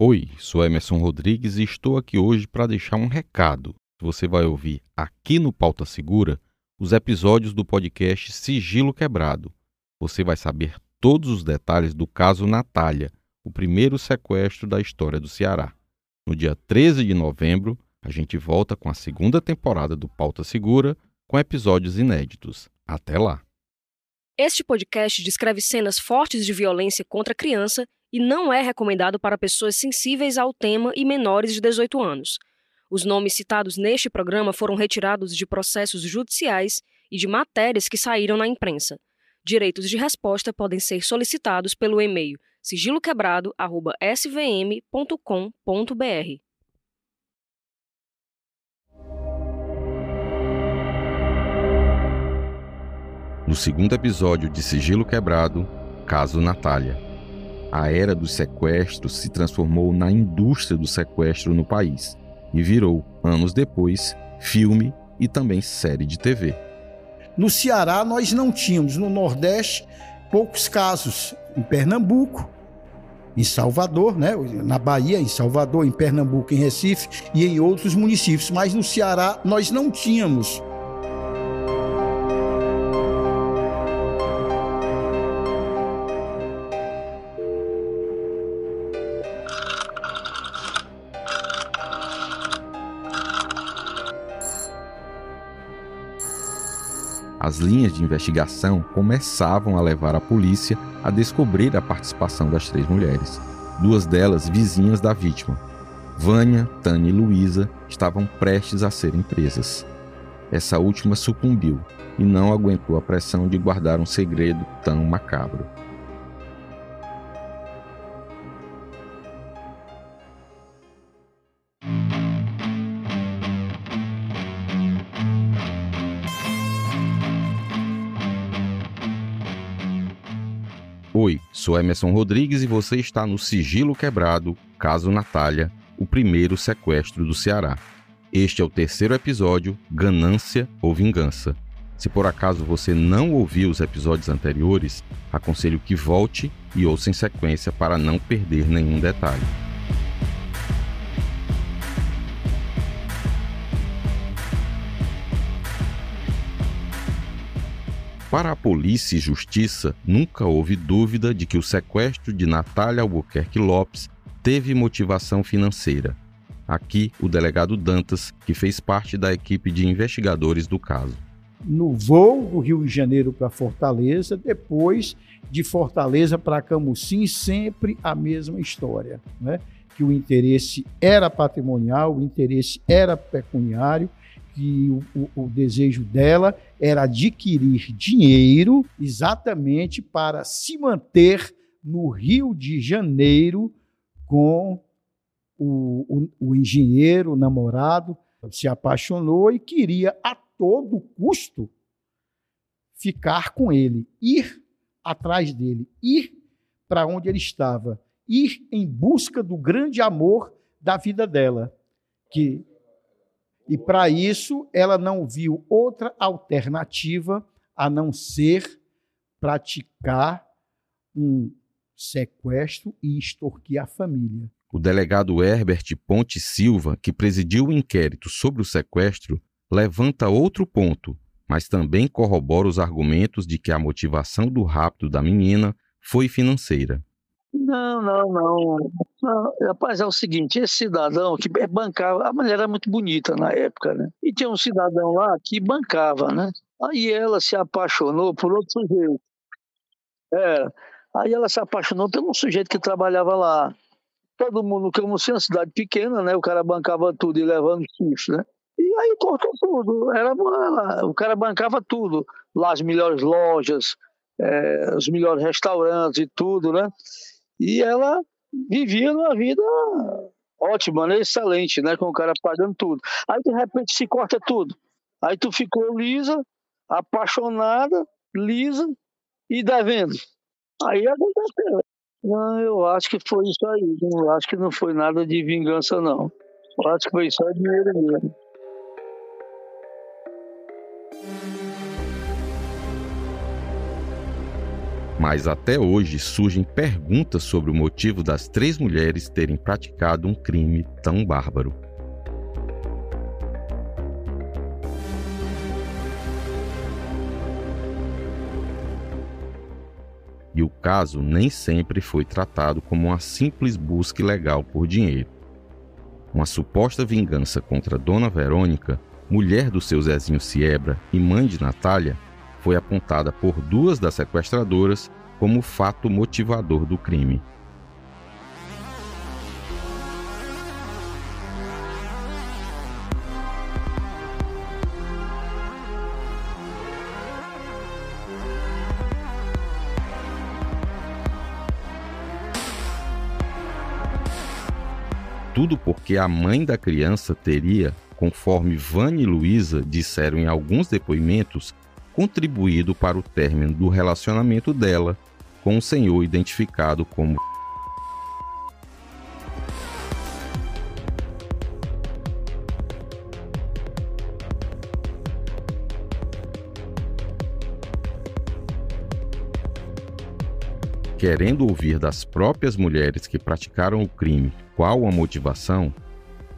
Oi, sou Emerson Rodrigues e estou aqui hoje para deixar um recado. Você vai ouvir aqui no Pauta Segura os episódios do podcast Sigilo Quebrado. Você vai saber todos os detalhes do caso Natália, o primeiro sequestro da história do Ceará. No dia 13 de novembro, a gente volta com a segunda temporada do Pauta Segura com episódios inéditos. Até lá! Este podcast descreve cenas fortes de violência contra a criança e não é recomendado para pessoas sensíveis ao tema e menores de 18 anos. Os nomes citados neste programa foram retirados de processos judiciais e de matérias que saíram na imprensa. Direitos de resposta podem ser solicitados pelo e-mail sigiloquebrado@svm.com.br. No segundo episódio de Sigilo Quebrado, caso Natália. A era dos sequestros se transformou na indústria do sequestro no país e virou, anos depois, filme e também série de TV. No Ceará, nós não tínhamos, no Nordeste, poucos casos. Em Pernambuco, em Salvador, né? na Bahia, em Salvador, em Pernambuco, em Recife e em outros municípios, mas no Ceará nós não tínhamos as linhas de investigação começavam a levar a polícia a descobrir a participação das três mulheres, duas delas vizinhas da vítima. Vânia, Tânia e Luísa estavam prestes a serem presas. Essa última sucumbiu e não aguentou a pressão de guardar um segredo tão macabro. Oi, sou Emerson Rodrigues e você está no Sigilo Quebrado, caso Natália, o primeiro sequestro do Ceará. Este é o terceiro episódio, Ganância ou Vingança. Se por acaso você não ouviu os episódios anteriores, aconselho que volte e ouça em sequência para não perder nenhum detalhe. Para a polícia e justiça, nunca houve dúvida de que o sequestro de Natália Albuquerque Lopes teve motivação financeira. Aqui, o delegado Dantas, que fez parte da equipe de investigadores do caso. No voo do Rio de Janeiro para Fortaleza, depois de Fortaleza para Camusim, sempre a mesma história, né? que o interesse era patrimonial, o interesse era pecuniário que o, o, o, desejo dela era adquirir dinheiro exatamente para se manter no Rio de Janeiro com o, o engenheiro, o namorado, se apaixonou e queria a todo custo ficar com ele, ir atrás dele, ir para onde ele estava, ir em busca do grande amor da vida dela, que e para isso, ela não viu outra alternativa a não ser praticar um sequestro e extorquir a família. O delegado Herbert Ponte Silva, que presidiu o inquérito sobre o sequestro, levanta outro ponto, mas também corrobora os argumentos de que a motivação do rapto da menina foi financeira. Não, não, não, não. Rapaz, é o seguinte, esse cidadão que bancava, a mulher era muito bonita na época, né? E tinha um cidadão lá que bancava, né? Aí ela se apaixonou por outro sujeito. É. Aí ela se apaixonou por um sujeito que trabalhava lá. Todo mundo, como se uma cidade pequena, né? O cara bancava tudo e levando susto, né? E aí cortou tudo. Era, o cara bancava tudo. Lá as melhores lojas, é, os melhores restaurantes e tudo, né? E ela vivia uma vida ótima, né? excelente, né? Com o cara pagando tudo. Aí de repente se corta tudo. Aí tu ficou lisa, apaixonada, lisa e devendo. Aí aconteceu. Não, eu acho que foi isso aí. Eu acho que não foi nada de vingança, não. Eu acho que foi só dinheiro mesmo. Mas até hoje surgem perguntas sobre o motivo das três mulheres terem praticado um crime tão bárbaro. E o caso nem sempre foi tratado como uma simples busca ilegal por dinheiro. Uma suposta vingança contra Dona Verônica, mulher do seu Zezinho Siebra e mãe de Natália, foi apontada por duas das sequestradoras como fato motivador do crime. Tudo porque a mãe da criança teria, conforme Vânia e Luísa disseram em alguns depoimentos, contribuído para o término do relacionamento dela com um senhor identificado como querendo ouvir das próprias mulheres que praticaram o crime qual a motivação,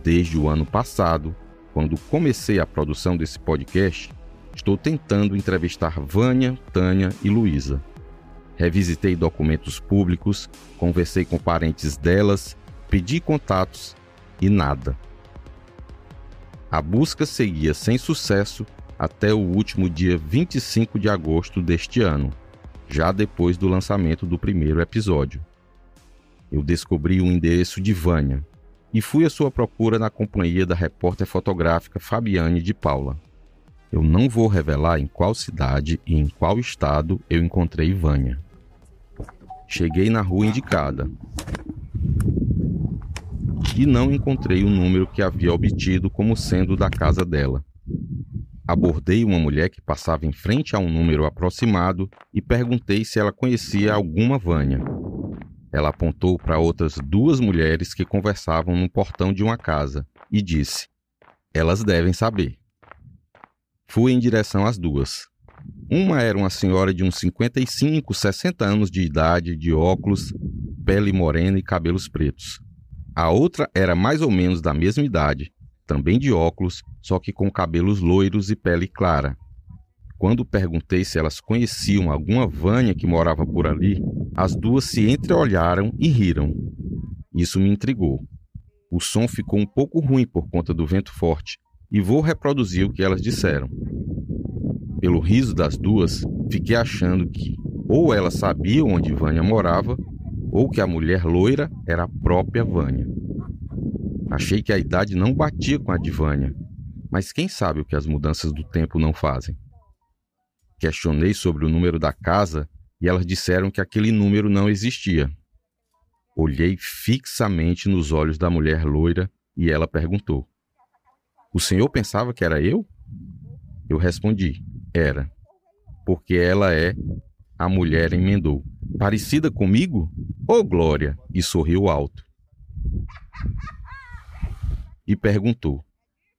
desde o ano passado, quando comecei a produção desse podcast, estou tentando entrevistar Vânia, Tânia e Luísa. Revisitei documentos públicos, conversei com parentes delas, pedi contatos e nada. A busca seguia sem sucesso até o último dia 25 de agosto deste ano, já depois do lançamento do primeiro episódio. Eu descobri o endereço de Vânia e fui à sua procura na companhia da repórter fotográfica Fabiane de Paula. Eu não vou revelar em qual cidade e em qual estado eu encontrei Vânia. Cheguei na rua indicada e não encontrei o número que havia obtido como sendo da casa dela. Abordei uma mulher que passava em frente a um número aproximado e perguntei se ela conhecia alguma Vânia. Ela apontou para outras duas mulheres que conversavam no portão de uma casa e disse: Elas devem saber. Fui em direção às duas. Uma era uma senhora de uns 55, 60 anos de idade, de óculos, pele morena e cabelos pretos. A outra era mais ou menos da mesma idade, também de óculos, só que com cabelos loiros e pele clara. Quando perguntei se elas conheciam alguma Vânia que morava por ali, as duas se entreolharam e riram. Isso me intrigou. O som ficou um pouco ruim por conta do vento forte, e vou reproduzir o que elas disseram. Pelo riso das duas, fiquei achando que ou elas sabiam onde Vânia morava, ou que a mulher loira era a própria Vânia. Achei que a idade não batia com a de Vânia, mas quem sabe o que as mudanças do tempo não fazem. Questionei sobre o número da casa e elas disseram que aquele número não existia. Olhei fixamente nos olhos da mulher loira e ela perguntou: O senhor pensava que era eu? Eu respondi: Era, porque ela é. A mulher emendou: Parecida comigo? Oh, Glória! E sorriu alto. E perguntou: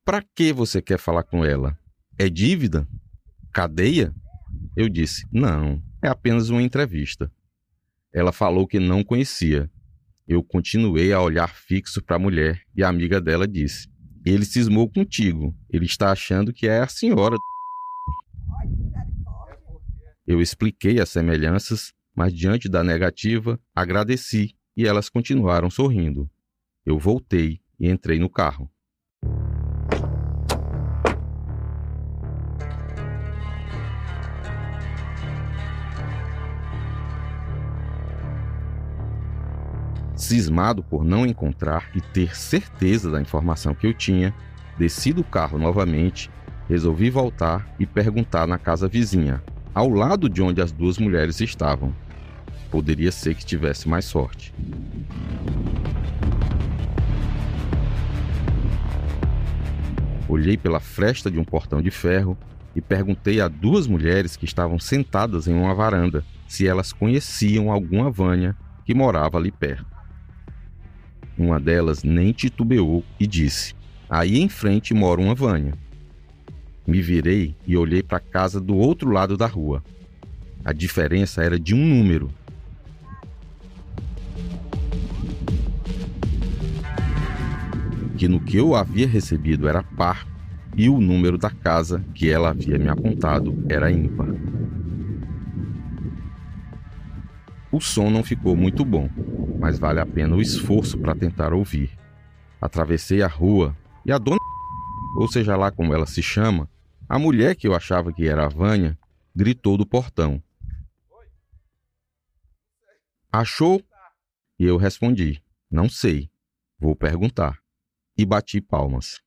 Para que você quer falar com ela? É dívida? Cadeia? Eu disse: Não, é apenas uma entrevista. Ela falou que não conhecia. Eu continuei a olhar fixo para a mulher e a amiga dela disse: Ele cismou contigo. Ele está achando que é a senhora. Eu expliquei as semelhanças, mas diante da negativa, agradeci e elas continuaram sorrindo. Eu voltei e entrei no carro. Cismado por não encontrar e ter certeza da informação que eu tinha, desci do carro novamente, resolvi voltar e perguntar na casa vizinha, ao lado de onde as duas mulheres estavam. Poderia ser que tivesse mais sorte. Olhei pela fresta de um portão de ferro e perguntei a duas mulheres que estavam sentadas em uma varanda se elas conheciam alguma Vânia que morava ali perto. Uma delas nem titubeou e disse: Aí em frente mora uma Vânia. Me virei e olhei para a casa do outro lado da rua. A diferença era de um número. Que no que eu havia recebido era par e o número da casa que ela havia me apontado era ímpar. O som não ficou muito bom, mas vale a pena o esforço para tentar ouvir. Atravessei a rua e a dona, ou seja lá como ela se chama, a mulher que eu achava que era a Vânia, gritou do portão: Achou? E eu respondi: Não sei, vou perguntar. E bati palmas.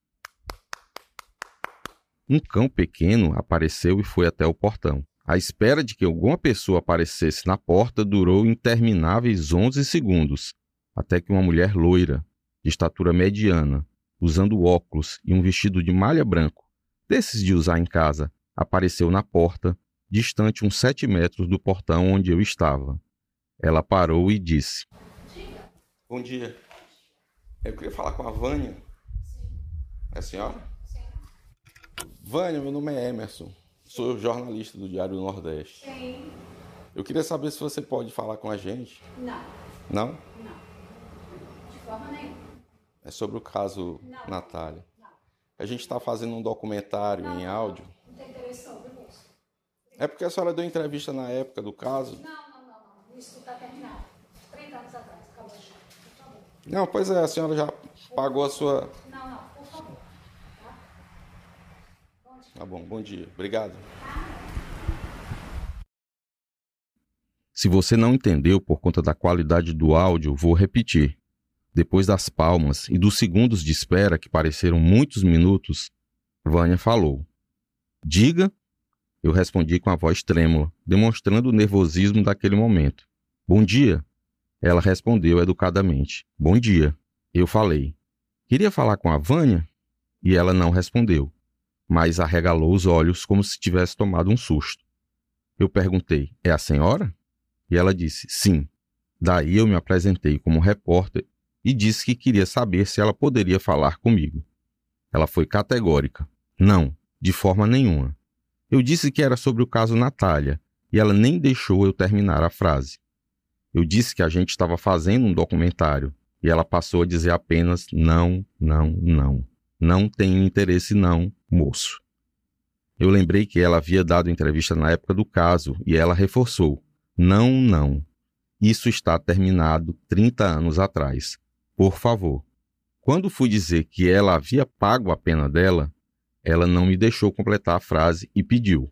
Um cão pequeno apareceu e foi até o portão. A espera de que alguma pessoa aparecesse na porta durou intermináveis 11 segundos, até que uma mulher loira, de estatura mediana, usando óculos e um vestido de malha branco, desses de usar em casa, apareceu na porta, distante uns sete metros do portão onde eu estava. Ela parou e disse: Bom dia. Eu queria falar com a Vânia. Sim. É a senhora? Sim. Vânia, meu nome é Emerson. Sou jornalista do Diário do Nordeste. Sim. Eu queria saber se você pode falar com a gente. Não. Não? Não. De forma nenhuma. É sobre o caso Não. Natália. Não. A gente está fazendo um documentário Não, em áudio. Não tem interesse sobre moço. É porque a senhora deu entrevista na época do caso. Não, não, não, não. Isso está terminado. 30 anos atrás. Acabou já. Por favor. Não, pois é, a senhora já pagou a sua. Não, não, por favor. Tá? Bom dia. Tá bom, bom dia. Obrigado. Se você não entendeu por conta da qualidade do áudio, vou repetir. Depois das palmas e dos segundos de espera, que pareceram muitos minutos, Vânia falou. Diga. Eu respondi com a voz trêmula, demonstrando o nervosismo daquele momento. Bom dia. Ela respondeu educadamente. Bom dia. Eu falei. Queria falar com a Vânia? E ela não respondeu, mas arregalou os olhos como se tivesse tomado um susto. Eu perguntei: É a senhora? E ela disse: Sim. Daí eu me apresentei como repórter e disse que queria saber se ela poderia falar comigo. Ela foi categórica: Não, de forma nenhuma. Eu disse que era sobre o caso Natália e ela nem deixou eu terminar a frase. Eu disse que a gente estava fazendo um documentário e ela passou a dizer apenas não, não, não. Não tenho interesse, não, moço. Eu lembrei que ela havia dado entrevista na época do caso e ela reforçou: não, não. Isso está terminado 30 anos atrás. Por favor. Quando fui dizer que ela havia pago a pena dela, ela não me deixou completar a frase e pediu: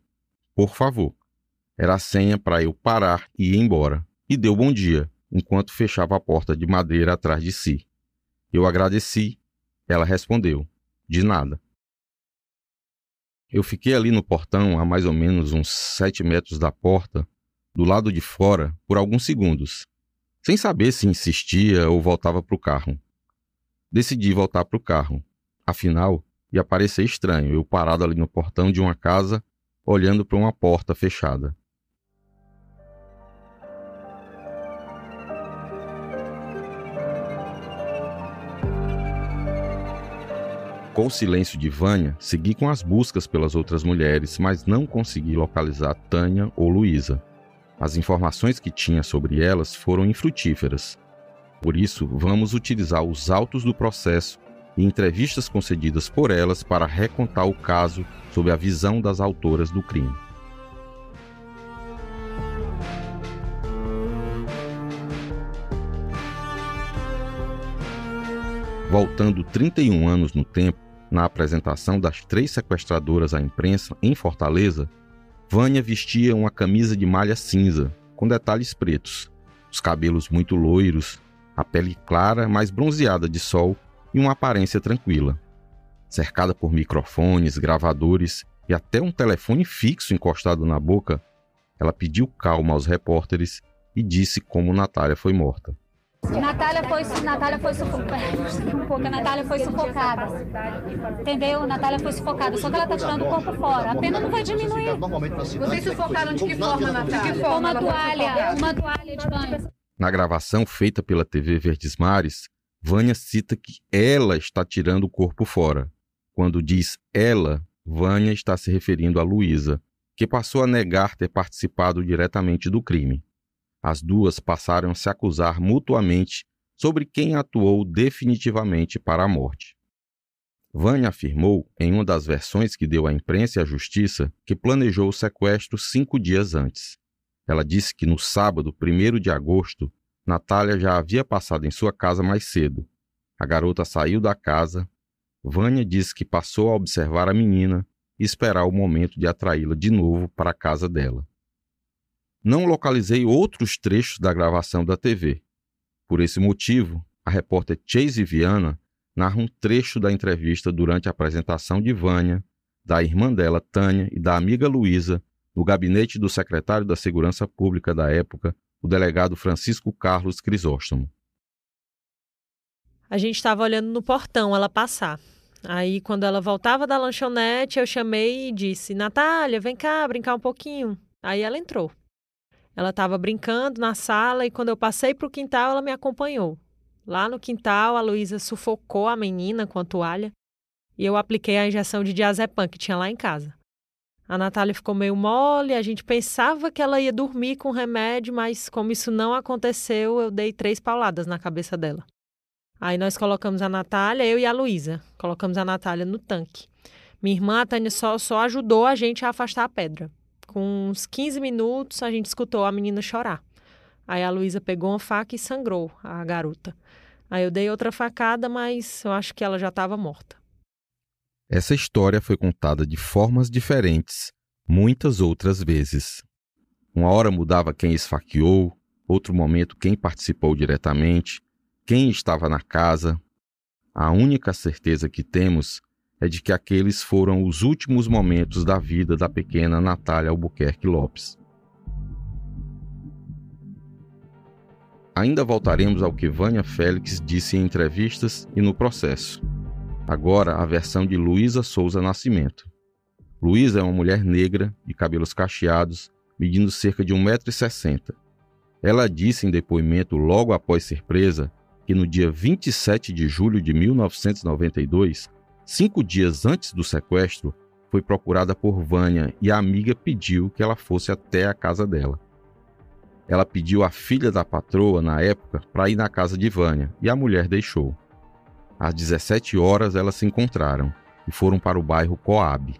Por favor. Era a senha para eu parar e ir embora. E deu bom dia, enquanto fechava a porta de madeira atrás de si. Eu agradeci. Ela respondeu: De nada. Eu fiquei ali no portão, a mais ou menos uns sete metros da porta, do lado de fora, por alguns segundos, sem saber se insistia ou voltava para o carro. Decidi voltar para o carro. Afinal, ia parecer estranho eu parado ali no portão de uma casa, olhando para uma porta fechada. Com o silêncio de Vânia, segui com as buscas pelas outras mulheres, mas não consegui localizar Tânia ou Luísa. As informações que tinha sobre elas foram infrutíferas. Por isso, vamos utilizar os autos do processo e entrevistas concedidas por elas para recontar o caso sob a visão das autoras do crime. Voltando 31 anos no tempo, na apresentação das três sequestradoras à imprensa em Fortaleza, Vânia vestia uma camisa de malha cinza, com detalhes pretos, os cabelos muito loiros, a pele clara, mas bronzeada de sol e uma aparência tranquila. Cercada por microfones, gravadores e até um telefone fixo encostado na boca, ela pediu calma aos repórteres e disse como Natália foi morta. Natália foi, Natália foi sufocada. Um pouco, a Natália foi sufocada. Entendeu? Natália foi sufocada. Só que ela tá tirando o corpo fora. A pena não vai diminuir. Vocês sufocaram de que forma, Natália? De que forma uma toalha, uma toalha de banho. Na gravação feita pela TV Verdes Mares, Vânia cita que ela está tirando o corpo fora. Quando diz ela, Vânia está se referindo a Luísa, que passou a negar ter participado diretamente do crime. As duas passaram a se acusar mutuamente sobre quem atuou definitivamente para a morte. Vânia afirmou, em uma das versões que deu à imprensa e à justiça, que planejou o sequestro cinco dias antes. Ela disse que no sábado, 1 de agosto, Natália já havia passado em sua casa mais cedo. A garota saiu da casa. Vânia disse que passou a observar a menina e esperar o momento de atraí-la de novo para a casa dela. Não localizei outros trechos da gravação da TV. Por esse motivo, a repórter Chase Viana narra um trecho da entrevista durante a apresentação de Vânia, da irmã dela, Tânia, e da amiga Luísa, no gabinete do secretário da Segurança Pública da época, o delegado Francisco Carlos Crisóstomo. A gente estava olhando no portão ela passar. Aí, quando ela voltava da lanchonete, eu chamei e disse: Natália, vem cá brincar um pouquinho. Aí ela entrou. Ela estava brincando na sala e quando eu passei para o quintal, ela me acompanhou. Lá no quintal, a Luísa sufocou a menina com a toalha e eu apliquei a injeção de diazepam que tinha lá em casa. A Natália ficou meio mole, a gente pensava que ela ia dormir com remédio, mas como isso não aconteceu, eu dei três pauladas na cabeça dela. Aí nós colocamos a Natália, eu e a Luísa, colocamos a Natália no tanque. Minha irmã, a Tânia, só, só ajudou a gente a afastar a pedra. Com uns 15 minutos, a gente escutou a menina chorar. Aí a Luísa pegou uma faca e sangrou a garota. Aí eu dei outra facada, mas eu acho que ela já estava morta. Essa história foi contada de formas diferentes, muitas outras vezes. Uma hora mudava quem esfaqueou, outro momento quem participou diretamente, quem estava na casa. A única certeza que temos é de que aqueles foram os últimos momentos da vida da pequena Natália Albuquerque Lopes. Ainda voltaremos ao que Vânia Félix disse em entrevistas e no processo. Agora, a versão de Luísa Souza Nascimento. Luísa é uma mulher negra, de cabelos cacheados, medindo cerca de 1,60m. Ela disse em depoimento logo após ser presa que no dia 27 de julho de 1992 Cinco dias antes do sequestro, foi procurada por Vânia e a amiga pediu que ela fosse até a casa dela. Ela pediu à filha da patroa, na época, para ir na casa de Vânia e a mulher deixou. Às 17 horas elas se encontraram e foram para o bairro Coab.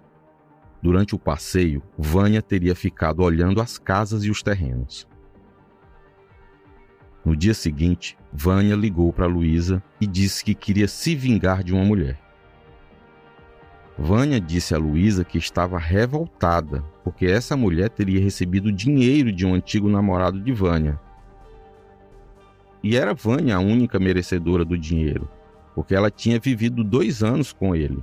Durante o passeio, Vânia teria ficado olhando as casas e os terrenos. No dia seguinte, Vânia ligou para Luísa e disse que queria se vingar de uma mulher. Vânia disse a Luísa que estava revoltada porque essa mulher teria recebido dinheiro de um antigo namorado de Vânia. E era Vânia a única merecedora do dinheiro, porque ela tinha vivido dois anos com ele.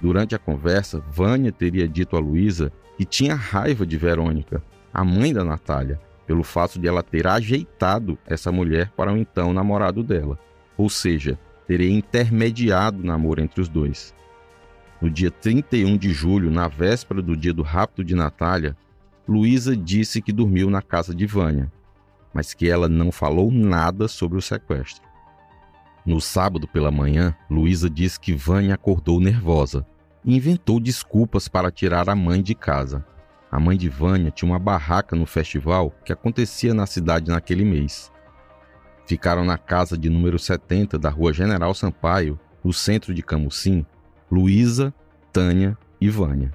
Durante a conversa, Vânia teria dito a Luísa que tinha raiva de Verônica, a mãe da Natália, pelo fato de ela ter ajeitado essa mulher para o então namorado dela, ou seja, teria intermediado o namoro entre os dois. No dia 31 de julho, na véspera do dia do rapto de Natália, Luísa disse que dormiu na casa de Vânia, mas que ela não falou nada sobre o sequestro. No sábado pela manhã, Luísa disse que Vânia acordou nervosa e inventou desculpas para tirar a mãe de casa. A mãe de Vânia tinha uma barraca no festival que acontecia na cidade naquele mês. Ficaram na casa de número 70 da rua General Sampaio, no centro de Camusim, Luísa, Tânia e Vânia.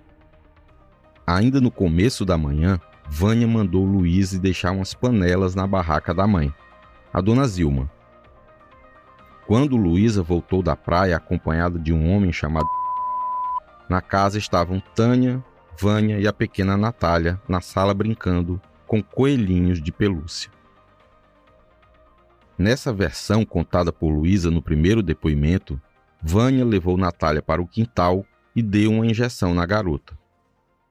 Ainda no começo da manhã, Vânia mandou Luísa deixar umas panelas na barraca da mãe, a dona Zilma. Quando Luísa voltou da praia acompanhada de um homem chamado na casa estavam Tânia, Vânia e a pequena Natália na sala brincando com coelhinhos de pelúcia. Nessa versão contada por Luísa no primeiro depoimento, Vânia levou Natália para o quintal e deu uma injeção na garota.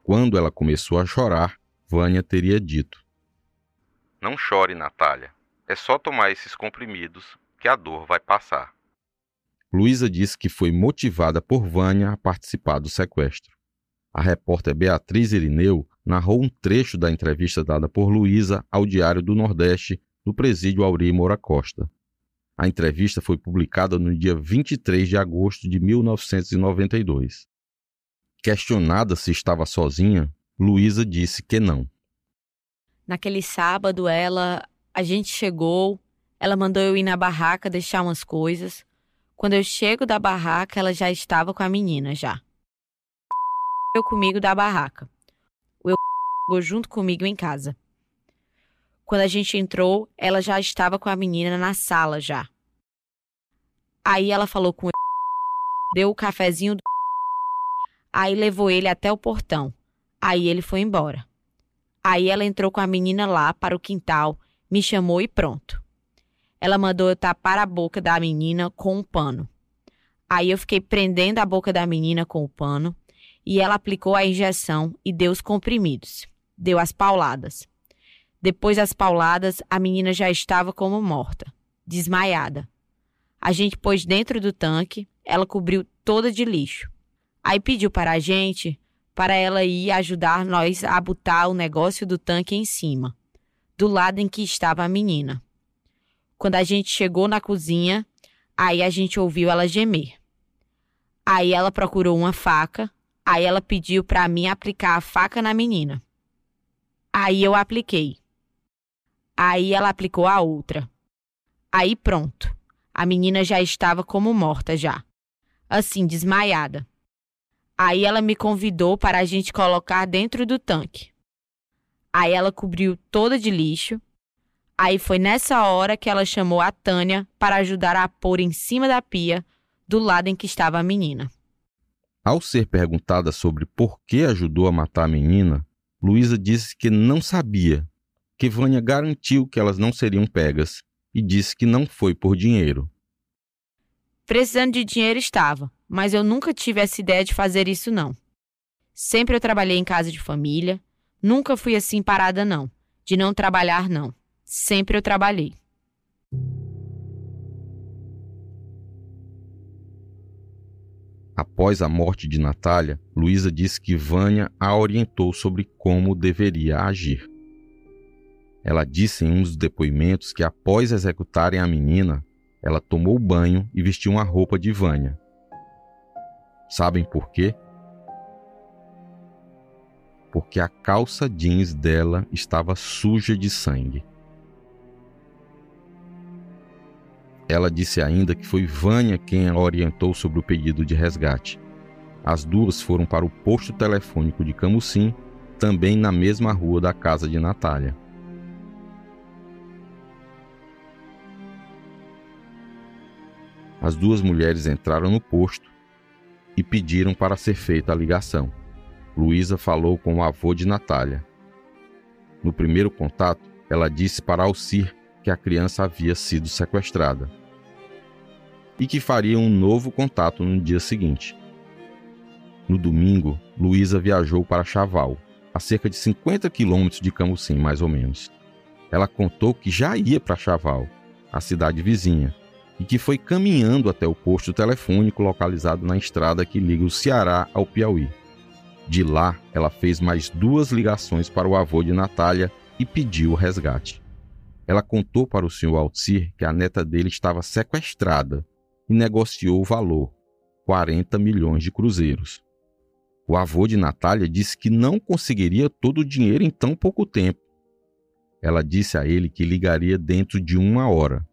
Quando ela começou a chorar, Vânia teria dito: Não chore, Natália. É só tomar esses comprimidos que a dor vai passar. Luísa disse que foi motivada por Vânia a participar do sequestro. A repórter Beatriz Irineu narrou um trecho da entrevista dada por Luísa ao Diário do Nordeste, no presídio Auri Moura Costa. A entrevista foi publicada no dia 23 de agosto de 1992. Questionada se estava sozinha, Luísa disse que não. Naquele sábado, ela. A gente chegou, ela mandou eu ir na barraca deixar umas coisas. Quando eu chego da barraca, ela já estava com a menina já. Eu comigo da barraca. O eu chegou junto comigo em casa. Quando a gente entrou, ela já estava com a menina na sala já. Aí ela falou com ele, deu o cafezinho do Aí levou ele até o portão. Aí ele foi embora. Aí ela entrou com a menina lá para o quintal, me chamou e pronto. Ela mandou eu tapar a boca da menina com um pano. Aí eu fiquei prendendo a boca da menina com o pano e ela aplicou a injeção e deu os comprimidos. Deu as pauladas. Depois das pauladas, a menina já estava como morta, desmaiada. A gente pôs dentro do tanque, ela cobriu toda de lixo. Aí pediu para a gente para ela ir ajudar nós a botar o negócio do tanque em cima, do lado em que estava a menina. Quando a gente chegou na cozinha, aí a gente ouviu ela gemer. Aí ela procurou uma faca, aí ela pediu para mim aplicar a faca na menina. Aí eu apliquei. Aí ela aplicou a outra. Aí pronto. A menina já estava como morta já. Assim, desmaiada. Aí ela me convidou para a gente colocar dentro do tanque. Aí ela cobriu toda de lixo. Aí foi nessa hora que ela chamou a Tânia para ajudar a pôr em cima da pia, do lado em que estava a menina. Ao ser perguntada sobre por que ajudou a matar a menina, Luísa disse que não sabia, que Vânia garantiu que elas não seriam pegas e disse que não foi por dinheiro. Precisando de dinheiro estava, mas eu nunca tive essa ideia de fazer isso, não. Sempre eu trabalhei em casa de família, nunca fui assim parada, não. De não trabalhar, não. Sempre eu trabalhei. Após a morte de Natália, Luísa disse que Vânia a orientou sobre como deveria agir. Ela disse em um dos depoimentos que após executarem a menina, ela tomou banho e vestiu uma roupa de Vânia. Sabem por quê? Porque a calça jeans dela estava suja de sangue. Ela disse ainda que foi Vânia quem a orientou sobre o pedido de resgate. As duas foram para o posto telefônico de Camusim, também na mesma rua da casa de Natália. As duas mulheres entraram no posto e pediram para ser feita a ligação. Luísa falou com o avô de Natália. No primeiro contato, ela disse para Alcir que a criança havia sido sequestrada e que faria um novo contato no dia seguinte. No domingo, Luísa viajou para Chaval, a cerca de 50 quilômetros de Camusim, mais ou menos. Ela contou que já ia para Chaval, a cidade vizinha, e que foi caminhando até o posto telefônico localizado na estrada que liga o Ceará ao Piauí. De lá, ela fez mais duas ligações para o avô de Natália e pediu o resgate. Ela contou para o senhor Alcir que a neta dele estava sequestrada e negociou o valor, 40 milhões de cruzeiros. O avô de Natália disse que não conseguiria todo o dinheiro em tão pouco tempo. Ela disse a ele que ligaria dentro de uma hora.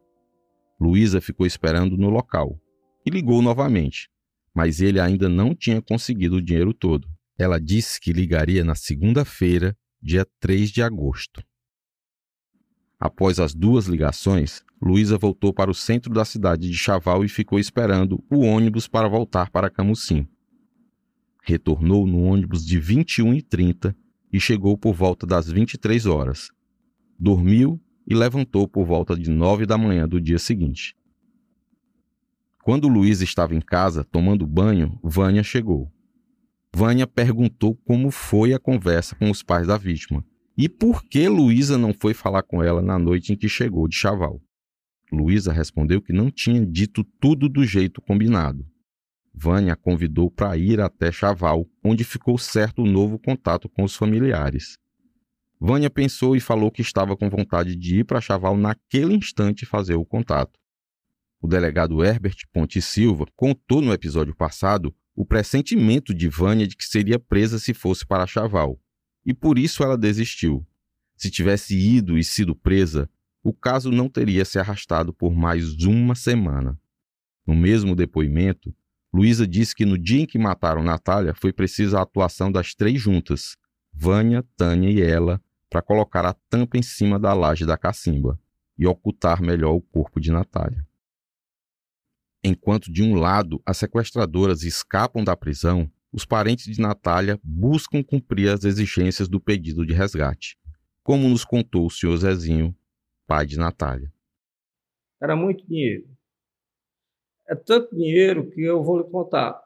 Luísa ficou esperando no local e ligou novamente, mas ele ainda não tinha conseguido o dinheiro todo. Ela disse que ligaria na segunda-feira, dia 3 de agosto. Após as duas ligações, Luísa voltou para o centro da cidade de Chaval e ficou esperando o ônibus para voltar para Camusim. Retornou no ônibus de 21h30 e chegou por volta das 23 horas. Dormiu e levantou por volta de nove da manhã do dia seguinte. Quando Luiz estava em casa tomando banho, Vânia chegou. Vânia perguntou como foi a conversa com os pais da vítima e por que Luísa não foi falar com ela na noite em que chegou de Chaval. Luísa respondeu que não tinha dito tudo do jeito combinado. Vânia convidou para ir até Chaval, onde ficou certo o novo contato com os familiares. Vânia pensou e falou que estava com vontade de ir para Chaval naquele instante fazer o contato. O delegado Herbert Ponte Silva contou no episódio passado o pressentimento de Vânia de que seria presa se fosse para Chaval. e por isso ela desistiu. Se tivesse ido e sido presa, o caso não teria se arrastado por mais uma semana. No mesmo depoimento, Luísa disse que no dia em que mataram Natália foi precisa a atuação das três juntas, Vânia, Tânia e ela, para colocar a tampa em cima da laje da cacimba e ocultar melhor o corpo de Natália. Enquanto de um lado as sequestradoras escapam da prisão, os parentes de Natália buscam cumprir as exigências do pedido de resgate, como nos contou o senhor Zezinho, pai de Natália. Era muito dinheiro. É tanto dinheiro que eu vou lhe contar.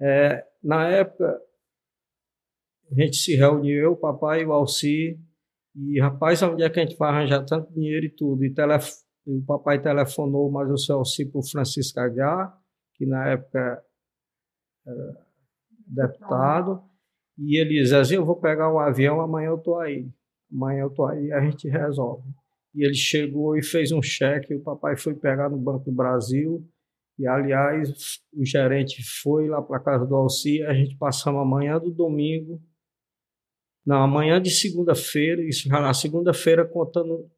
É, na época, a gente se reuniu, eu, o papai e o Alci, e rapaz, onde é que a gente vai arranjar tanto dinheiro e tudo? E, telef... o papai telefonou mais o seu Alci para o Francisco Aguiar, que na época era deputado, e ele disse assim, eu vou pegar um avião, amanhã eu estou aí. Amanhã eu estou aí, a gente resolve. E ele chegou e fez um cheque, o papai foi pegar no Banco do Brasil, e, aliás, o gerente foi lá para casa do Alci, a gente passamos a manhã do domingo não, amanhã de segunda-feira, isso já na segunda-feira contando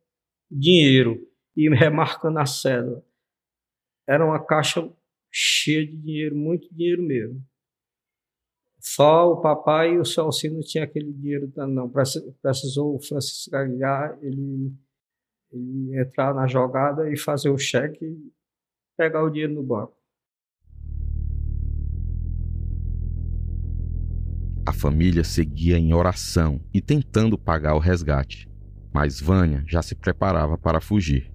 dinheiro e remarcando a cédula. Era uma caixa cheia de dinheiro, muito dinheiro mesmo. Só o papai e o Celcinho não tinha aquele dinheiro, não. Precisou o Francisco Gaguiar, ele, ele entrar na jogada e fazer o cheque e pegar o dinheiro no banco. Família seguia em oração e tentando pagar o resgate, mas Vânia já se preparava para fugir.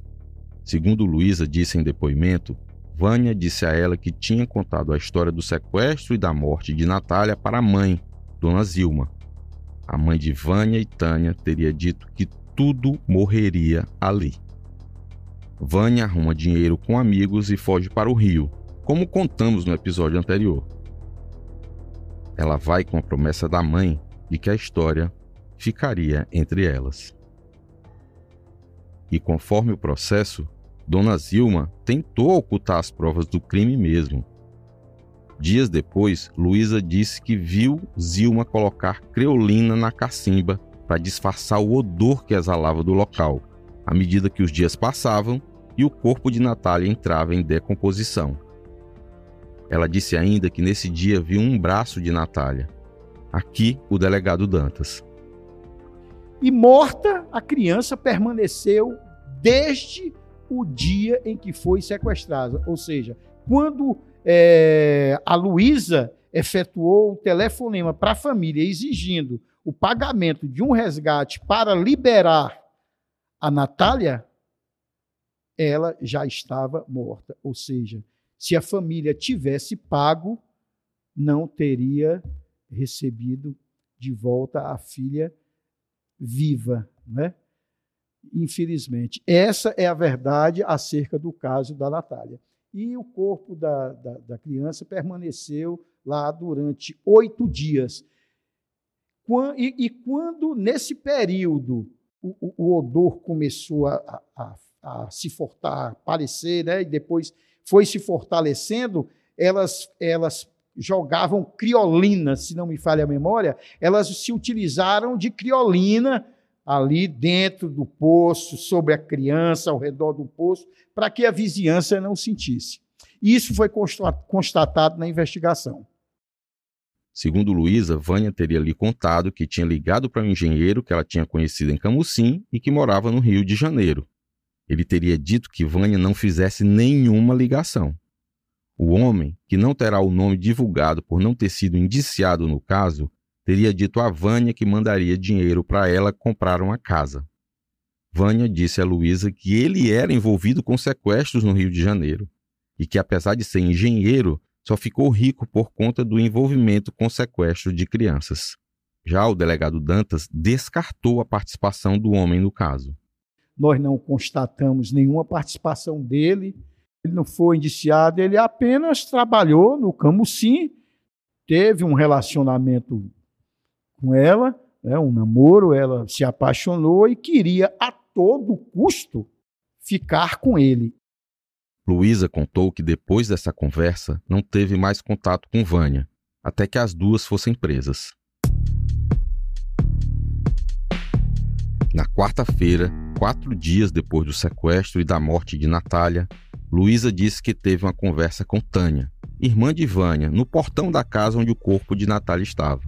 Segundo Luísa disse em depoimento, Vânia disse a ela que tinha contado a história do sequestro e da morte de Natália para a mãe, Dona Zilma. A mãe de Vânia e Tânia teria dito que tudo morreria ali. Vânia arruma dinheiro com amigos e foge para o Rio, como contamos no episódio anterior ela vai com a promessa da mãe de que a história ficaria entre elas. E conforme o processo, Dona Zilma tentou ocultar as provas do crime mesmo. Dias depois, Luísa disse que viu Zilma colocar creolina na cacimba para disfarçar o odor que exalava do local, à medida que os dias passavam e o corpo de Natália entrava em decomposição. Ela disse ainda que nesse dia viu um braço de Natália. Aqui, o delegado Dantas. E morta, a criança permaneceu desde o dia em que foi sequestrada. Ou seja, quando é, a Luísa efetuou o telefonema para a família exigindo o pagamento de um resgate para liberar a Natália, ela já estava morta. Ou seja, se a família tivesse pago, não teria recebido de volta a filha viva, né? Infelizmente. Essa é a verdade acerca do caso da Natália. E o corpo da, da, da criança permaneceu lá durante oito dias. E, e, quando, nesse período, o, o odor começou a, a, a se fortar, aparecer, né? e depois foi se fortalecendo, elas, elas jogavam criolina, se não me falha a memória, elas se utilizaram de criolina ali dentro do poço, sobre a criança, ao redor do poço, para que a vizinhança não sentisse. Isso foi constatado na investigação. Segundo Luísa, Vânia teria lhe contado que tinha ligado para um engenheiro que ela tinha conhecido em Camusim e que morava no Rio de Janeiro. Ele teria dito que Vânia não fizesse nenhuma ligação. O homem, que não terá o nome divulgado por não ter sido indiciado no caso, teria dito a Vânia que mandaria dinheiro para ela comprar uma casa. Vânia disse a Luísa que ele era envolvido com sequestros no Rio de Janeiro e que, apesar de ser engenheiro, só ficou rico por conta do envolvimento com sequestro de crianças. Já o delegado Dantas descartou a participação do homem no caso nós não constatamos nenhuma participação dele, ele não foi indiciado, ele apenas trabalhou no Camusim, teve um relacionamento com ela, né, um namoro, ela se apaixonou e queria a todo custo ficar com ele. Luísa contou que depois dessa conversa não teve mais contato com Vânia, até que as duas fossem presas. Na quarta-feira, quatro dias depois do sequestro e da morte de Natália, Luísa disse que teve uma conversa com Tânia, irmã de Vânia, no portão da casa onde o corpo de Natália estava.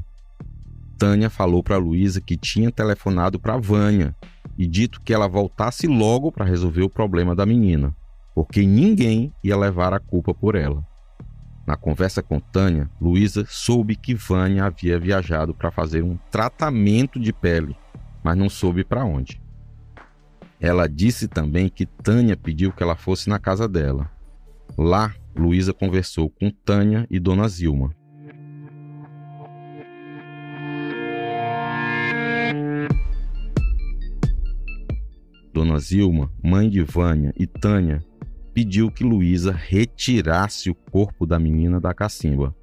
Tânia falou para Luísa que tinha telefonado para Vânia e dito que ela voltasse logo para resolver o problema da menina, porque ninguém ia levar a culpa por ela. Na conversa com Tânia, Luísa soube que Vânia havia viajado para fazer um tratamento de pele, mas não soube para onde. Ela disse também que Tânia pediu que ela fosse na casa dela. Lá, Luísa conversou com Tânia e Dona Zilma. Dona Zilma, mãe de Vânia e Tânia, pediu que Luísa retirasse o corpo da menina da cacimba.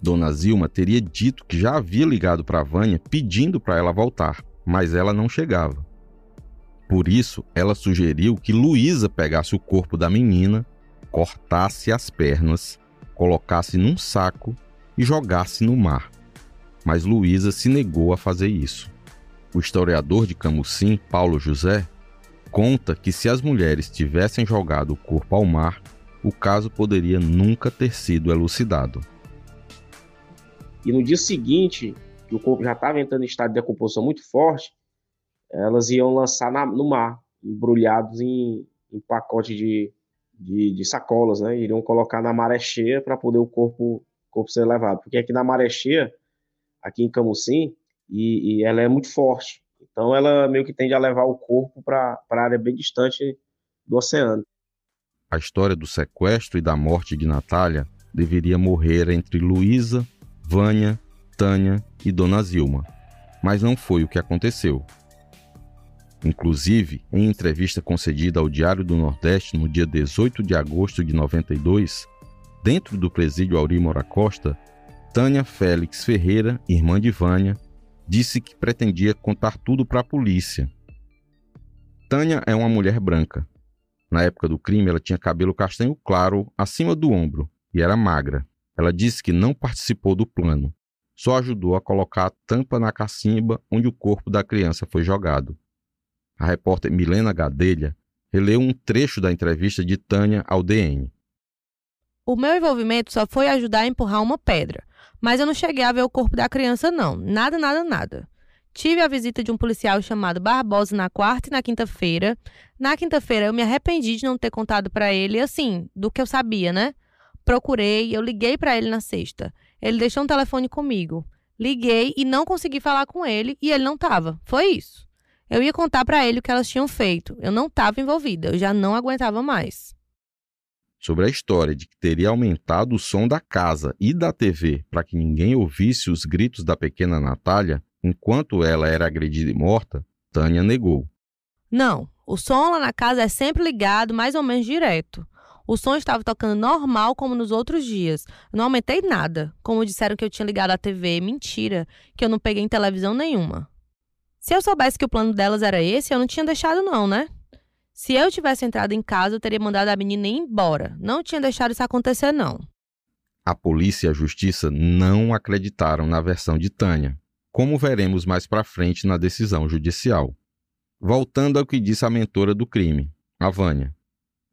Dona Zilma teria dito que já havia ligado para Vânia pedindo para ela voltar, mas ela não chegava. Por isso, ela sugeriu que Luísa pegasse o corpo da menina, cortasse as pernas, colocasse num saco e jogasse no mar. Mas Luísa se negou a fazer isso. O historiador de Camusim, Paulo José, conta que se as mulheres tivessem jogado o corpo ao mar, o caso poderia nunca ter sido elucidado. E no dia seguinte, que o corpo já estava entrando em estado de decomposição muito forte, elas iam lançar na, no mar, embrulhados em, em pacote de, de, de, sacolas, né? Iriam colocar na maré cheia para poder o corpo, corpo ser levado. Porque aqui na maré cheia, aqui em Camusim, e, e ela é muito forte. Então ela meio que tende a levar o corpo para a área bem distante do oceano. A história do sequestro e da morte de Natália deveria morrer entre Luísa, Vânia, Tânia e Dona Zilma, mas não foi o que aconteceu. Inclusive, em entrevista concedida ao Diário do Nordeste no dia 18 de agosto de 92, dentro do presídio Aurimora Costa, Tânia Félix Ferreira, irmã de Vânia, disse que pretendia contar tudo para a polícia. Tânia é uma mulher branca. Na época do crime, ela tinha cabelo castanho claro acima do ombro e era magra. Ela disse que não participou do plano, só ajudou a colocar a tampa na cacimba onde o corpo da criança foi jogado. A repórter Milena Gadelha releu um trecho da entrevista de Tânia ao DN. O meu envolvimento só foi ajudar a empurrar uma pedra. Mas eu não cheguei a ver o corpo da criança, não. Nada, nada, nada. Tive a visita de um policial chamado Barbosa na quarta e na quinta-feira. Na quinta-feira eu me arrependi de não ter contado para ele, assim, do que eu sabia, né? Procurei, eu liguei para ele na sexta. Ele deixou um telefone comigo. Liguei e não consegui falar com ele e ele não tava. Foi isso. Eu ia contar para ele o que elas tinham feito. Eu não estava envolvida, eu já não aguentava mais sobre a história de que teria aumentado o som da casa e da TV para que ninguém ouvisse os gritos da pequena Natália enquanto ela era agredida e morta, Tânia negou. Não, o som lá na casa é sempre ligado, mais ou menos direto. O som estava tocando normal como nos outros dias. não aumentei nada. Como disseram que eu tinha ligado a TV, mentira, que eu não peguei em televisão nenhuma. Se eu soubesse que o plano delas era esse, eu não tinha deixado não, né? Se eu tivesse entrado em casa, eu teria mandado a menina ir embora. Não tinha deixado isso acontecer, não. A polícia e a justiça não acreditaram na versão de Tânia, como veremos mais para frente na decisão judicial. Voltando ao que disse a mentora do crime, a Vânia.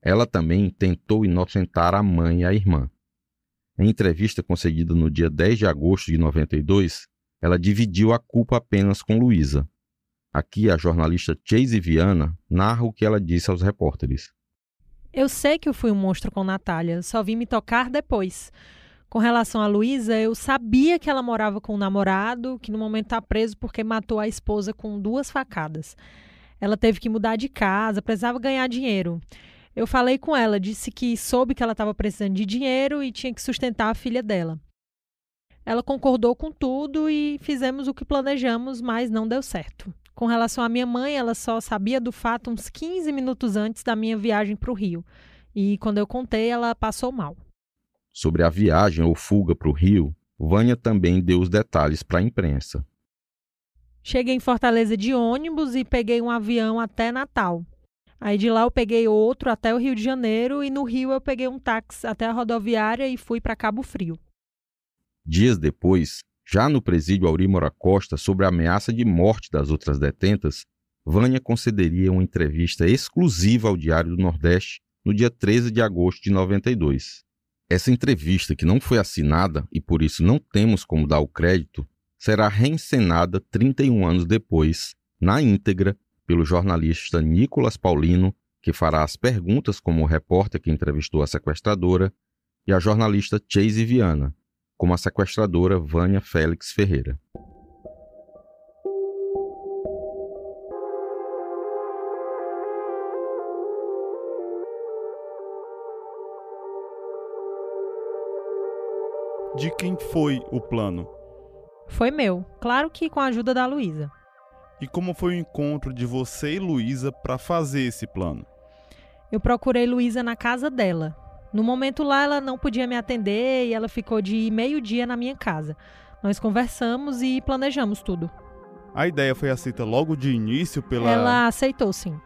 Ela também tentou inocentar a mãe e a irmã. Em entrevista concedida no dia 10 de agosto de 92, ela dividiu a culpa apenas com Luísa, Aqui a jornalista Chase Viana narra o que ela disse aos repórteres. Eu sei que eu fui um monstro com Natália, só vim me tocar depois. Com relação a Luísa, eu sabia que ela morava com um namorado, que no momento está preso porque matou a esposa com duas facadas. Ela teve que mudar de casa, precisava ganhar dinheiro. Eu falei com ela, disse que soube que ela estava precisando de dinheiro e tinha que sustentar a filha dela. Ela concordou com tudo e fizemos o que planejamos, mas não deu certo. Com relação à minha mãe, ela só sabia do fato uns 15 minutos antes da minha viagem para o Rio. E quando eu contei, ela passou mal. Sobre a viagem ou fuga para o Rio, Vânia também deu os detalhes para a imprensa. Cheguei em Fortaleza de ônibus e peguei um avião até Natal. Aí de lá eu peguei outro até o Rio de Janeiro e no Rio eu peguei um táxi até a rodoviária e fui para Cabo Frio. Dias depois, já no presídio Aurímora Costa, sobre a ameaça de morte das outras detentas, Vânia concederia uma entrevista exclusiva ao Diário do Nordeste no dia 13 de agosto de 92. Essa entrevista, que não foi assinada e por isso não temos como dar o crédito, será reencenada 31 anos depois, na íntegra, pelo jornalista Nicolas Paulino, que fará as perguntas como o repórter que entrevistou a sequestradora, e a jornalista Chase Viana, como a sequestradora Vânia Félix Ferreira. De quem foi o plano? Foi meu, claro que com a ajuda da Luísa. E como foi o encontro de você e Luísa para fazer esse plano? Eu procurei Luísa na casa dela. No momento lá ela não podia me atender e ela ficou de meio-dia na minha casa. Nós conversamos e planejamos tudo. A ideia foi aceita logo de início pela. Ela aceitou, sim.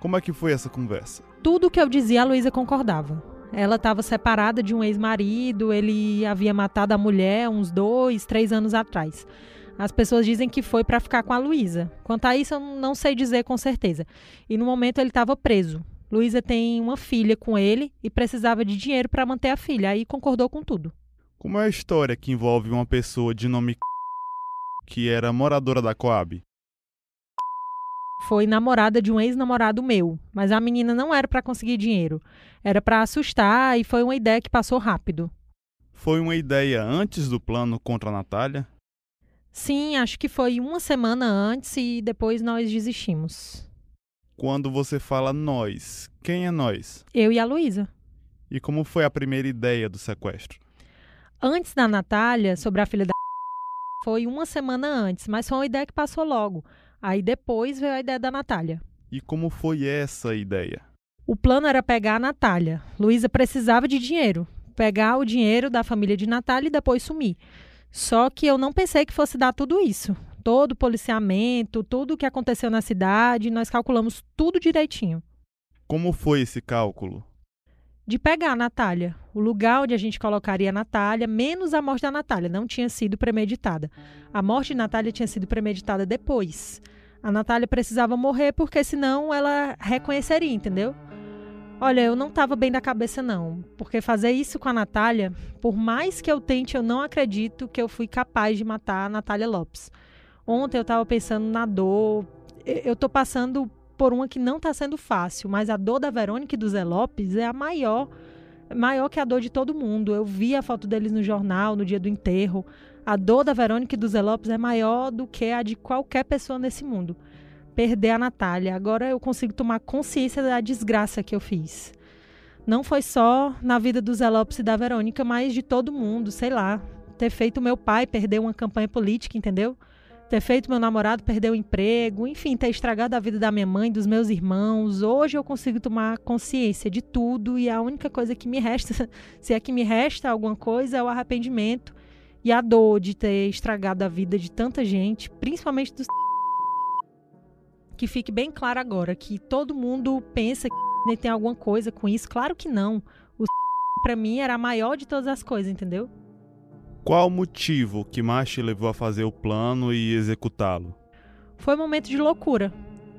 Como é que foi essa conversa? Tudo que eu dizia, a Luísa concordava. Ela estava separada de um ex-marido, ele havia matado a mulher uns dois, três anos atrás. As pessoas dizem que foi para ficar com a Luísa. Quanto a isso, eu não sei dizer com certeza. E no momento ele estava preso. Luísa tem uma filha com ele e precisava de dinheiro para manter a filha. Aí concordou com tudo. Como é a história que envolve uma pessoa de nome que era moradora da Coab? Foi namorada de um ex-namorado meu, mas a menina não era para conseguir dinheiro. Era para assustar e foi uma ideia que passou rápido. Foi uma ideia antes do plano contra a Natália? Sim, acho que foi uma semana antes e depois nós desistimos. Quando você fala nós, quem é nós? Eu e a Luísa. E como foi a primeira ideia do sequestro? Antes da Natália, sobre a filha da foi uma semana antes, mas foi uma ideia que passou logo. Aí depois veio a ideia da Natália. E como foi essa ideia? O plano era pegar a Natália. Luísa precisava de dinheiro. Pegar o dinheiro da família de Natália e depois sumir. Só que eu não pensei que fosse dar tudo isso. Todo o policiamento, tudo o que aconteceu na cidade, nós calculamos tudo direitinho. Como foi esse cálculo? De pegar a Natália. O lugar onde a gente colocaria a Natália, menos a morte da Natália, não tinha sido premeditada. A morte de Natália tinha sido premeditada depois. A Natália precisava morrer porque senão ela reconheceria, entendeu? Olha, eu não estava bem da cabeça, não. Porque fazer isso com a Natália, por mais que eu tente, eu não acredito que eu fui capaz de matar a Natália Lopes. Ontem eu estava pensando na dor. Eu estou passando por uma que não está sendo fácil, mas a dor da Verônica e do Zé Lopes é a maior. Maior que a dor de todo mundo. Eu vi a foto deles no jornal no dia do enterro. A dor da Verônica e do Zé Lopes é maior do que a de qualquer pessoa nesse mundo perder a Natália. Agora eu consigo tomar consciência da desgraça que eu fiz. Não foi só na vida do Zé Lopes e da Verônica, mas de todo mundo, sei lá. Ter feito meu pai perder uma campanha política, entendeu? Ter feito meu namorado perder o emprego, enfim, ter estragado a vida da minha mãe, dos meus irmãos. Hoje eu consigo tomar consciência de tudo e a única coisa que me resta, se é que me resta alguma coisa, é o arrependimento e a dor de ter estragado a vida de tanta gente, principalmente dos que fique bem claro agora que todo mundo pensa que tem alguma coisa com isso. Claro que não. O para mim era a maior de todas as coisas, entendeu? Qual o motivo que mais te levou a fazer o plano e executá-lo? Foi um momento de loucura.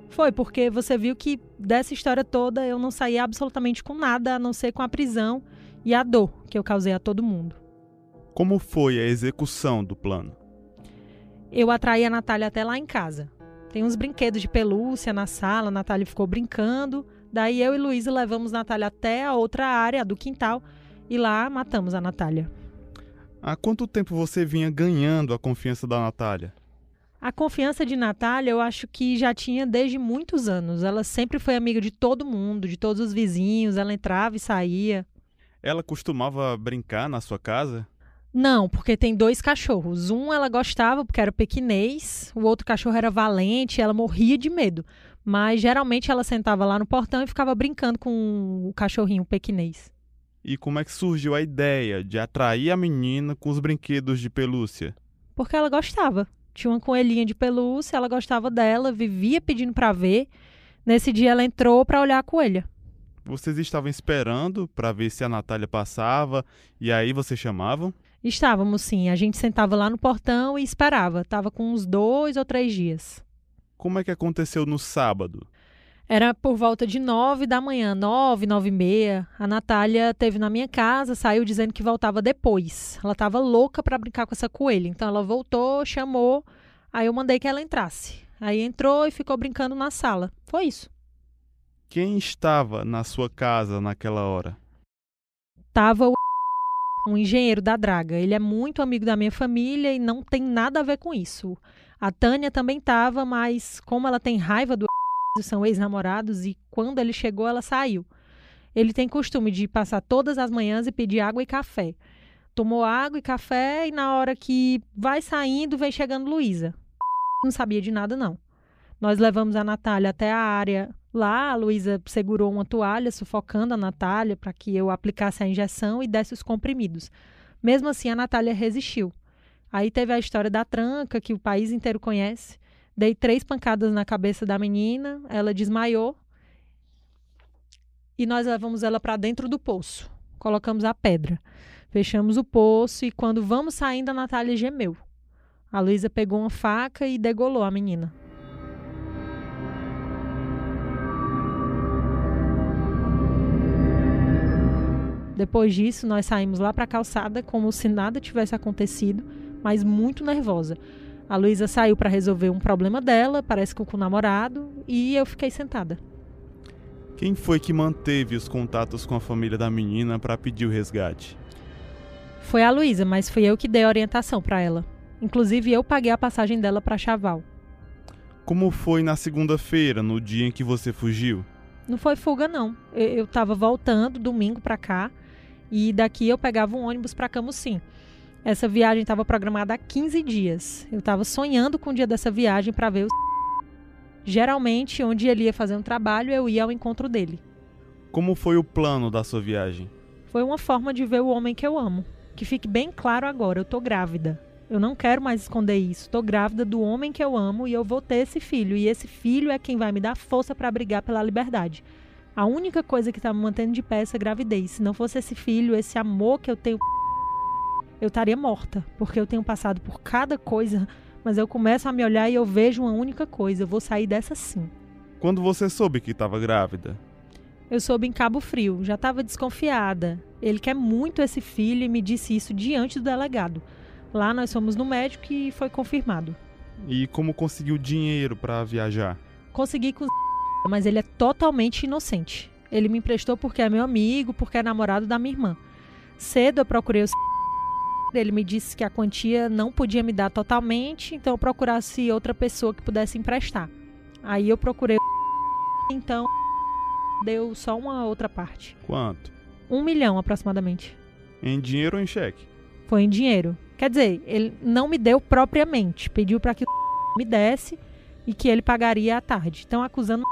Foi porque você viu que dessa história toda eu não saí absolutamente com nada a não ser com a prisão e a dor que eu causei a todo mundo. Como foi a execução do plano? Eu atraí a Natália até lá em casa. Tem uns brinquedos de pelúcia na sala, a Natália ficou brincando. Daí eu e Luísa levamos a Natália até a outra área do quintal e lá matamos a Natália. Há quanto tempo você vinha ganhando a confiança da Natália? A confiança de Natália eu acho que já tinha desde muitos anos. Ela sempre foi amiga de todo mundo, de todos os vizinhos, ela entrava e saía. Ela costumava brincar na sua casa? Não, porque tem dois cachorros. Um ela gostava porque era pequinês, o outro cachorro era valente, ela morria de medo. Mas geralmente ela sentava lá no portão e ficava brincando com o cachorrinho pequinês. E como é que surgiu a ideia de atrair a menina com os brinquedos de pelúcia? Porque ela gostava. Tinha uma coelhinha de pelúcia, ela gostava dela, vivia pedindo para ver. Nesse dia ela entrou para olhar a coelha. Vocês estavam esperando para ver se a Natália passava e aí vocês chamavam? Estávamos sim. A gente sentava lá no portão e esperava. Tava com uns dois ou três dias. Como é que aconteceu no sábado? Era por volta de nove da manhã, nove, nove e meia. A Natália teve na minha casa, saiu dizendo que voltava depois. Ela estava louca para brincar com essa coelha. Então ela voltou, chamou, aí eu mandei que ela entrasse. Aí entrou e ficou brincando na sala. Foi isso. Quem estava na sua casa naquela hora? Tava o um engenheiro da Draga. Ele é muito amigo da minha família e não tem nada a ver com isso. A Tânia também estava, mas como ela tem raiva do são ex-namorados e quando ele chegou ela saiu. Ele tem costume de passar todas as manhãs e pedir água e café. Tomou água e café e na hora que vai saindo vem chegando Luísa. Não sabia de nada não. Nós levamos a Natália até a área lá, a Luísa segurou uma toalha sufocando a Natália para que eu aplicasse a injeção e desse os comprimidos. Mesmo assim, a Natália resistiu. Aí teve a história da tranca, que o país inteiro conhece. Dei três pancadas na cabeça da menina, ela desmaiou e nós levamos ela para dentro do poço. Colocamos a pedra, fechamos o poço e quando vamos saindo, a Natália gemeu. A Luísa pegou uma faca e degolou a menina. Depois disso, nós saímos lá para a calçada como se nada tivesse acontecido, mas muito nervosa. A Luísa saiu para resolver um problema dela, parece que com o namorado, e eu fiquei sentada. Quem foi que manteve os contatos com a família da menina para pedir o resgate? Foi a Luísa, mas fui eu que dei a orientação para ela. Inclusive eu paguei a passagem dela para Chaval. Como foi na segunda-feira, no dia em que você fugiu? Não foi fuga não. Eu estava voltando domingo para cá e daqui eu pegava um ônibus para Camusim. Essa viagem estava programada há 15 dias. Eu estava sonhando com o dia dessa viagem para ver o. Geralmente, onde ele ia fazer um trabalho, eu ia ao encontro dele. Como foi o plano da sua viagem? Foi uma forma de ver o homem que eu amo. Que fique bem claro agora, eu tô grávida. Eu não quero mais esconder isso. Tô grávida do homem que eu amo e eu vou ter esse filho. E esse filho é quem vai me dar força para brigar pela liberdade. A única coisa que tá me mantendo de pé é essa gravidez. Se não fosse esse filho, esse amor que eu tenho eu estaria morta, porque eu tenho passado por cada coisa, mas eu começo a me olhar e eu vejo uma única coisa, eu vou sair dessa sim. Quando você soube que estava grávida? Eu soube em Cabo Frio, já estava desconfiada. Ele quer muito esse filho e me disse isso diante do delegado. Lá nós fomos no médico e foi confirmado. E como conseguiu dinheiro para viajar? Consegui com mas ele é totalmente inocente. Ele me emprestou porque é meu amigo, porque é namorado da minha irmã. Cedo eu procurei o ele me disse que a quantia não podia me dar totalmente, então eu procurasse outra pessoa que pudesse emprestar. Aí eu procurei, então deu só uma outra parte. Quanto? Um milhão aproximadamente. Em dinheiro ou em cheque? Foi em dinheiro. Quer dizer, ele não me deu propriamente, pediu para que me desse e que ele pagaria à tarde. Então acusando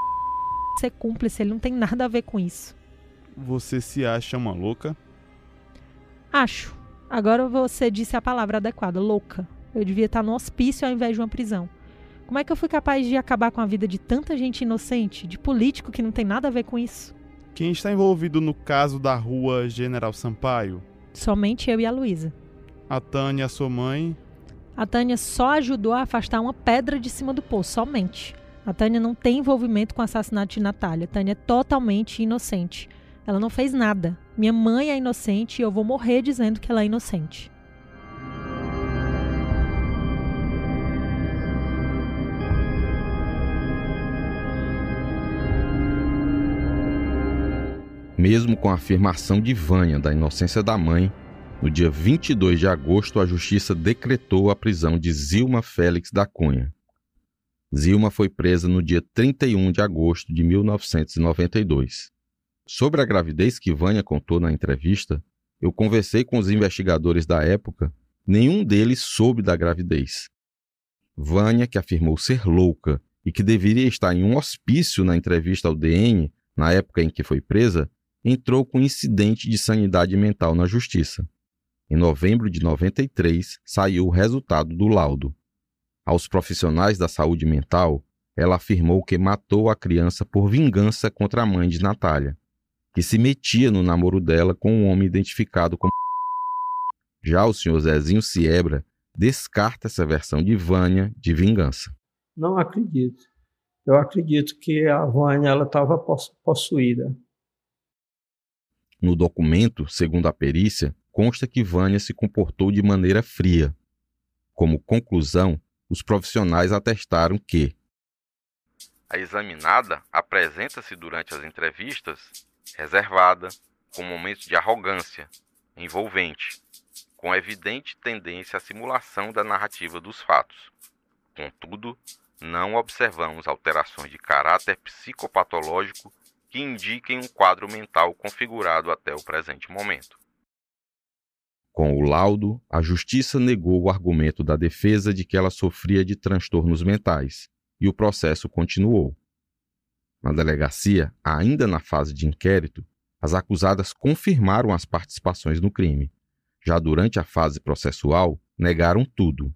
ser cúmplice, ele não tem nada a ver com isso. Você se acha uma louca? Acho. Agora você disse a palavra adequada, louca. Eu devia estar no hospício ao invés de uma prisão. Como é que eu fui capaz de acabar com a vida de tanta gente inocente, de político que não tem nada a ver com isso? Quem está envolvido no caso da rua General Sampaio? Somente eu e a Luísa. A Tânia, sua mãe? A Tânia só ajudou a afastar uma pedra de cima do poço, somente. A Tânia não tem envolvimento com o assassinato de Natália. A Tânia é totalmente inocente. Ela não fez nada. Minha mãe é inocente e eu vou morrer dizendo que ela é inocente. Mesmo com a afirmação de Vânia da inocência da mãe, no dia 22 de agosto a justiça decretou a prisão de Zilma Félix da Cunha. Zilma foi presa no dia 31 de agosto de 1992. Sobre a gravidez que Vânia contou na entrevista, eu conversei com os investigadores da época, nenhum deles soube da gravidez. Vânia, que afirmou ser louca e que deveria estar em um hospício na entrevista ao DN, na época em que foi presa, entrou com incidente de sanidade mental na justiça. Em novembro de 93, saiu o resultado do laudo. Aos profissionais da saúde mental, ela afirmou que matou a criança por vingança contra a mãe de Natália que se metia no namoro dela com um homem identificado como. Já o senhor Zezinho Siebra descarta essa versão de Vânia de vingança. Não acredito. Eu acredito que a Vânia ela estava possuída. No documento, segundo a perícia, consta que Vânia se comportou de maneira fria. Como conclusão, os profissionais atestaram que a examinada apresenta-se durante as entrevistas reservada, com momentos de arrogância, envolvente, com evidente tendência à simulação da narrativa dos fatos. Contudo, não observamos alterações de caráter psicopatológico que indiquem um quadro mental configurado até o presente momento. Com o laudo, a justiça negou o argumento da defesa de que ela sofria de transtornos mentais e o processo continuou. Na delegacia, ainda na fase de inquérito, as acusadas confirmaram as participações no crime. Já durante a fase processual, negaram tudo,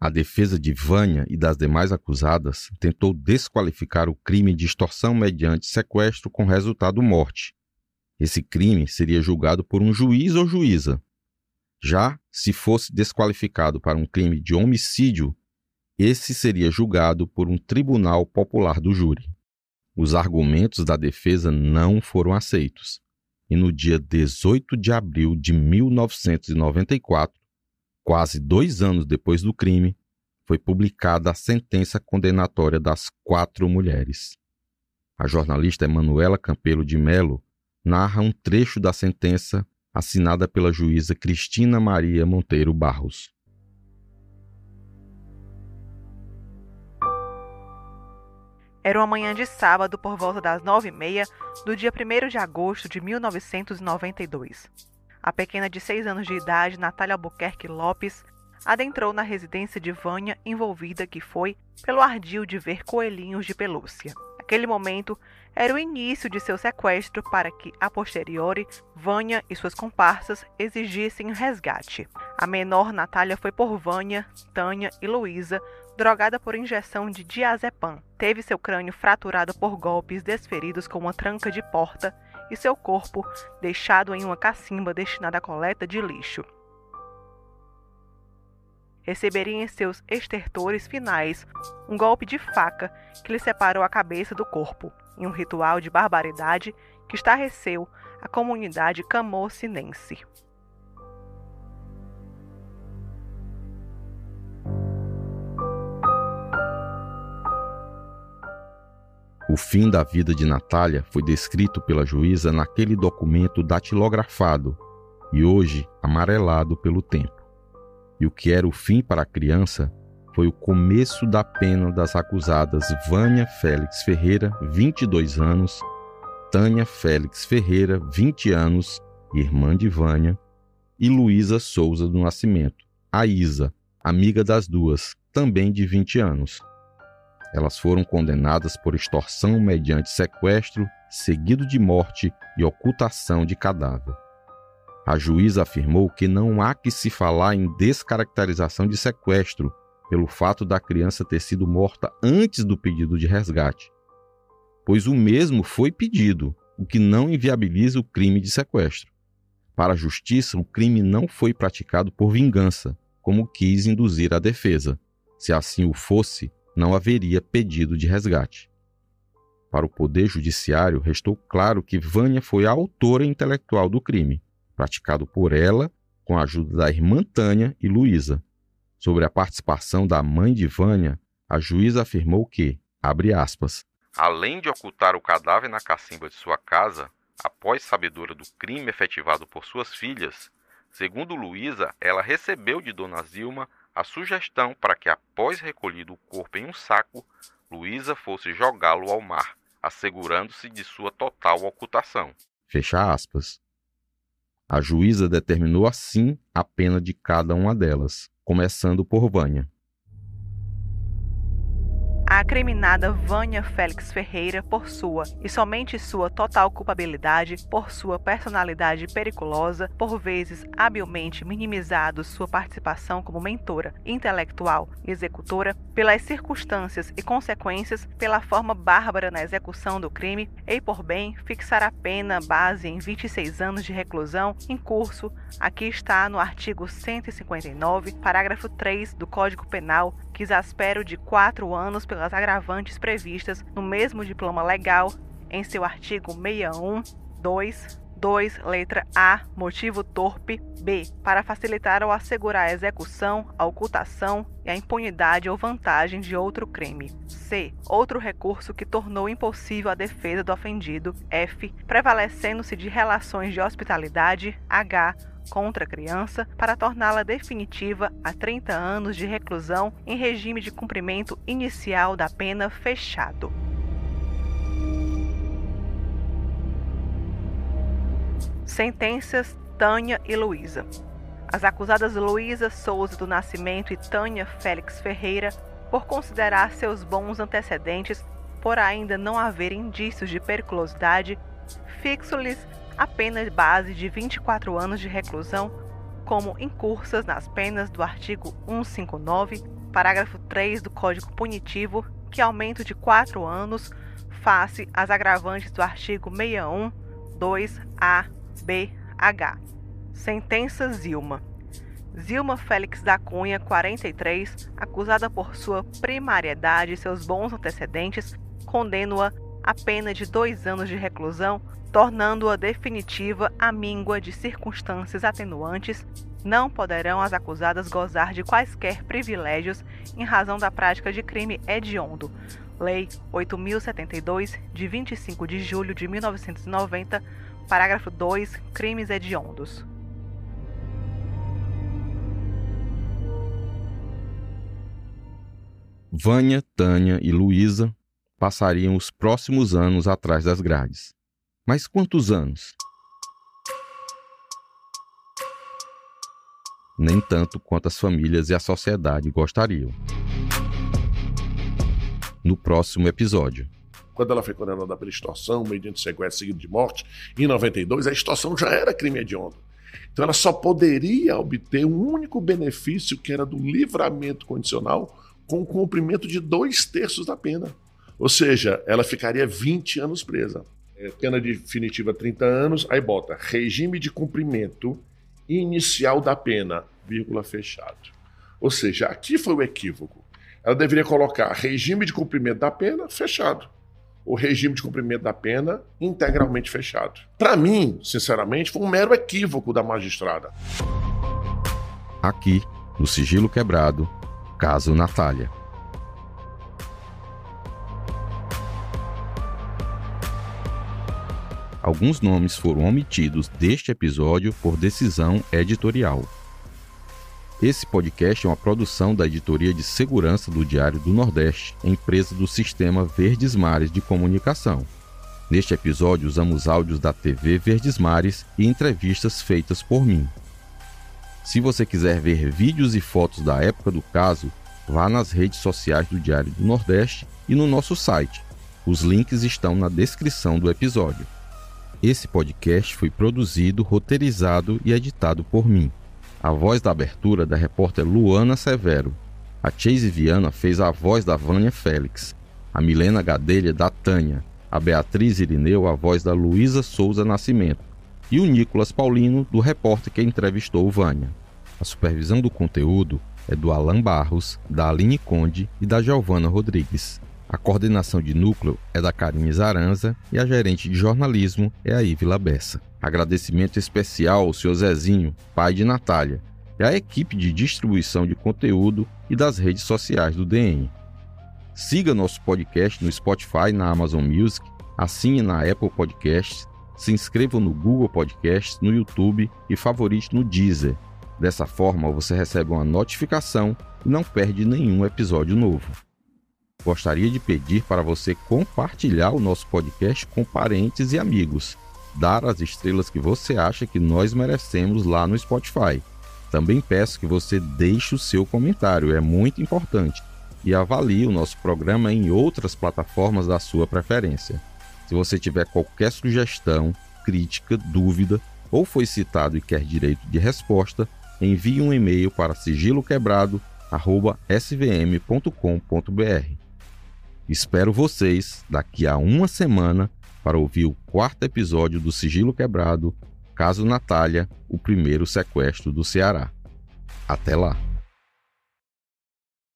a defesa de Vânia e das demais acusadas tentou desqualificar o crime de extorsão mediante sequestro com resultado morte. Esse crime seria julgado por um juiz ou juíza. Já se fosse desqualificado para um crime de homicídio, esse seria julgado por um tribunal popular do júri. Os argumentos da defesa não foram aceitos, e no dia 18 de abril de 1994, Quase dois anos depois do crime, foi publicada a sentença condenatória das quatro mulheres. A jornalista Emanuela Campelo de Melo narra um trecho da sentença assinada pela juíza Cristina Maria Monteiro Barros. Era uma manhã de sábado por volta das nove e meia do dia 1 de agosto de 1992. A pequena de seis anos de idade, Natália Albuquerque Lopes, adentrou na residência de Vânia envolvida que foi pelo ardil de ver coelhinhos de pelúcia. Aquele momento era o início de seu sequestro para que, a posteriori, Vânia e suas comparsas exigissem resgate. A menor Natália foi por Vânia, Tânia e Luísa, drogada por injeção de diazepam. Teve seu crânio fraturado por golpes desferidos com uma tranca de porta e seu corpo deixado em uma cacimba destinada à coleta de lixo. Receberia em seus estertores finais um golpe de faca que lhe separou a cabeça do corpo, em um ritual de barbaridade que estarreceu a comunidade camocinense. O fim da vida de Natália foi descrito pela juíza naquele documento datilografado e hoje amarelado pelo tempo. E o que era o fim para a criança foi o começo da pena das acusadas Vânia Félix Ferreira, 22 anos, Tânia Félix Ferreira, 20 anos, irmã de Vânia, e Luísa Souza do Nascimento, a Isa, amiga das duas, também de 20 anos. Elas foram condenadas por extorsão mediante sequestro, seguido de morte e ocultação de cadáver. A juíza afirmou que não há que se falar em descaracterização de sequestro, pelo fato da criança ter sido morta antes do pedido de resgate, pois o mesmo foi pedido, o que não inviabiliza o crime de sequestro. Para a justiça, o crime não foi praticado por vingança, como quis induzir a defesa. Se assim o fosse, não haveria pedido de resgate. Para o Poder Judiciário, restou claro que Vânia foi a autora intelectual do crime, praticado por ela com a ajuda da irmã Tânia e Luísa. Sobre a participação da mãe de Vânia, a juíza afirmou que, abre aspas, além de ocultar o cadáver na cacimba de sua casa, após sabedora do crime efetivado por suas filhas, segundo Luísa, ela recebeu de Dona Zilma a sugestão para que, após recolhido o corpo em um saco, Luísa fosse jogá-lo ao mar, assegurando-se de sua total ocultação. Fecha aspas. A juíza determinou assim a pena de cada uma delas, começando por Vânia. A criminada Vânia Félix Ferreira por sua e somente sua total culpabilidade, por sua personalidade periculosa, por vezes habilmente minimizado sua participação como mentora, intelectual e executora, pelas circunstâncias e consequências, pela forma bárbara na execução do crime, e por bem fixar a pena base em 26 anos de reclusão em curso, aqui está no artigo 159, parágrafo 3 do Código Penal que exaspero de quatro anos pelas agravantes previstas no mesmo diploma legal em seu artigo 61, 2, 2, letra A, motivo torpe, B, para facilitar ou assegurar a execução, a ocultação e a impunidade ou vantagem de outro crime. C, outro recurso que tornou impossível a defesa do ofendido. F, prevalecendo-se de relações de hospitalidade. H, contra a criança para torná-la definitiva a 30 anos de reclusão em regime de cumprimento inicial da pena fechado. Sentenças Tânia e Luísa. As acusadas Luísa Souza do Nascimento e Tânia Félix Ferreira, por considerar seus bons antecedentes, por ainda não haver indícios de periculosidade, fixo-lhes a pena base de 24 anos de reclusão, como incursas nas penas do artigo 159, parágrafo 3 do Código Punitivo, que aumento de 4 anos face às agravantes do artigo 61, 2A BH. Sentença Zilma. Zilma Félix da Cunha, 43, acusada por sua primariedade e seus bons antecedentes, condeno-a a pena de dois anos de reclusão, tornando-a definitiva à míngua de circunstâncias atenuantes. Não poderão as acusadas gozar de quaisquer privilégios em razão da prática de crime hediondo. Lei 8072, de 25 de julho de 1990 Parágrafo 2. Crimes hediondos. Vânia, Tânia e Luísa passariam os próximos anos atrás das grades. Mas quantos anos? Nem tanto quanto as famílias e a sociedade gostariam. No próximo episódio quando ela foi condenada pela extorsão, mediante sequestro seguido de morte, em 92, a extorsão já era crime hediondo. Então ela só poderia obter um único benefício, que era do livramento condicional, com o cumprimento de dois terços da pena. Ou seja, ela ficaria 20 anos presa. É, pena definitiva 30 anos, aí bota regime de cumprimento inicial da pena, vírgula fechado. Ou seja, aqui foi o equívoco. Ela deveria colocar regime de cumprimento da pena fechado o regime de cumprimento da pena integralmente fechado. Para mim, sinceramente, foi um mero equívoco da magistrada. Aqui, no Sigilo Quebrado, caso Natália. Alguns nomes foram omitidos deste episódio por decisão editorial. Esse podcast é uma produção da Editoria de Segurança do Diário do Nordeste, empresa do Sistema Verdes Mares de Comunicação. Neste episódio, usamos áudios da TV Verdes Mares e entrevistas feitas por mim. Se você quiser ver vídeos e fotos da época do caso, vá nas redes sociais do Diário do Nordeste e no nosso site. Os links estão na descrição do episódio. Esse podcast foi produzido, roteirizado e editado por mim. A voz da abertura da repórter Luana Severo. A Chase Viana fez a voz da Vânia Félix. A Milena Gadelha da Tânia. A Beatriz Irineu a voz da Luísa Souza Nascimento. E o Nicolas Paulino, do repórter que entrevistou Vânia. A supervisão do conteúdo é do Alan Barros, da Aline Conde e da Giovana Rodrigues. A coordenação de núcleo é da Karine Zaranza e a gerente de jornalismo é a Ivila Bessa. Agradecimento especial ao Sr. Zezinho, pai de Natália, e à equipe de distribuição de conteúdo e das redes sociais do DN. Siga nosso podcast no Spotify, na Amazon Music, assine na Apple Podcasts, se inscreva no Google Podcasts, no YouTube e favorite no Deezer. Dessa forma, você recebe uma notificação e não perde nenhum episódio novo. Gostaria de pedir para você compartilhar o nosso podcast com parentes e amigos, dar as estrelas que você acha que nós merecemos lá no Spotify. Também peço que você deixe o seu comentário, é muito importante, e avalie o nosso programa em outras plataformas da sua preferência. Se você tiver qualquer sugestão, crítica, dúvida ou foi citado e quer direito de resposta, envie um e-mail para sigiloquebrado@svm.com.br. Espero vocês daqui a uma semana para ouvir o quarto episódio do Sigilo Quebrado, caso Natália, o primeiro sequestro do Ceará. Até lá!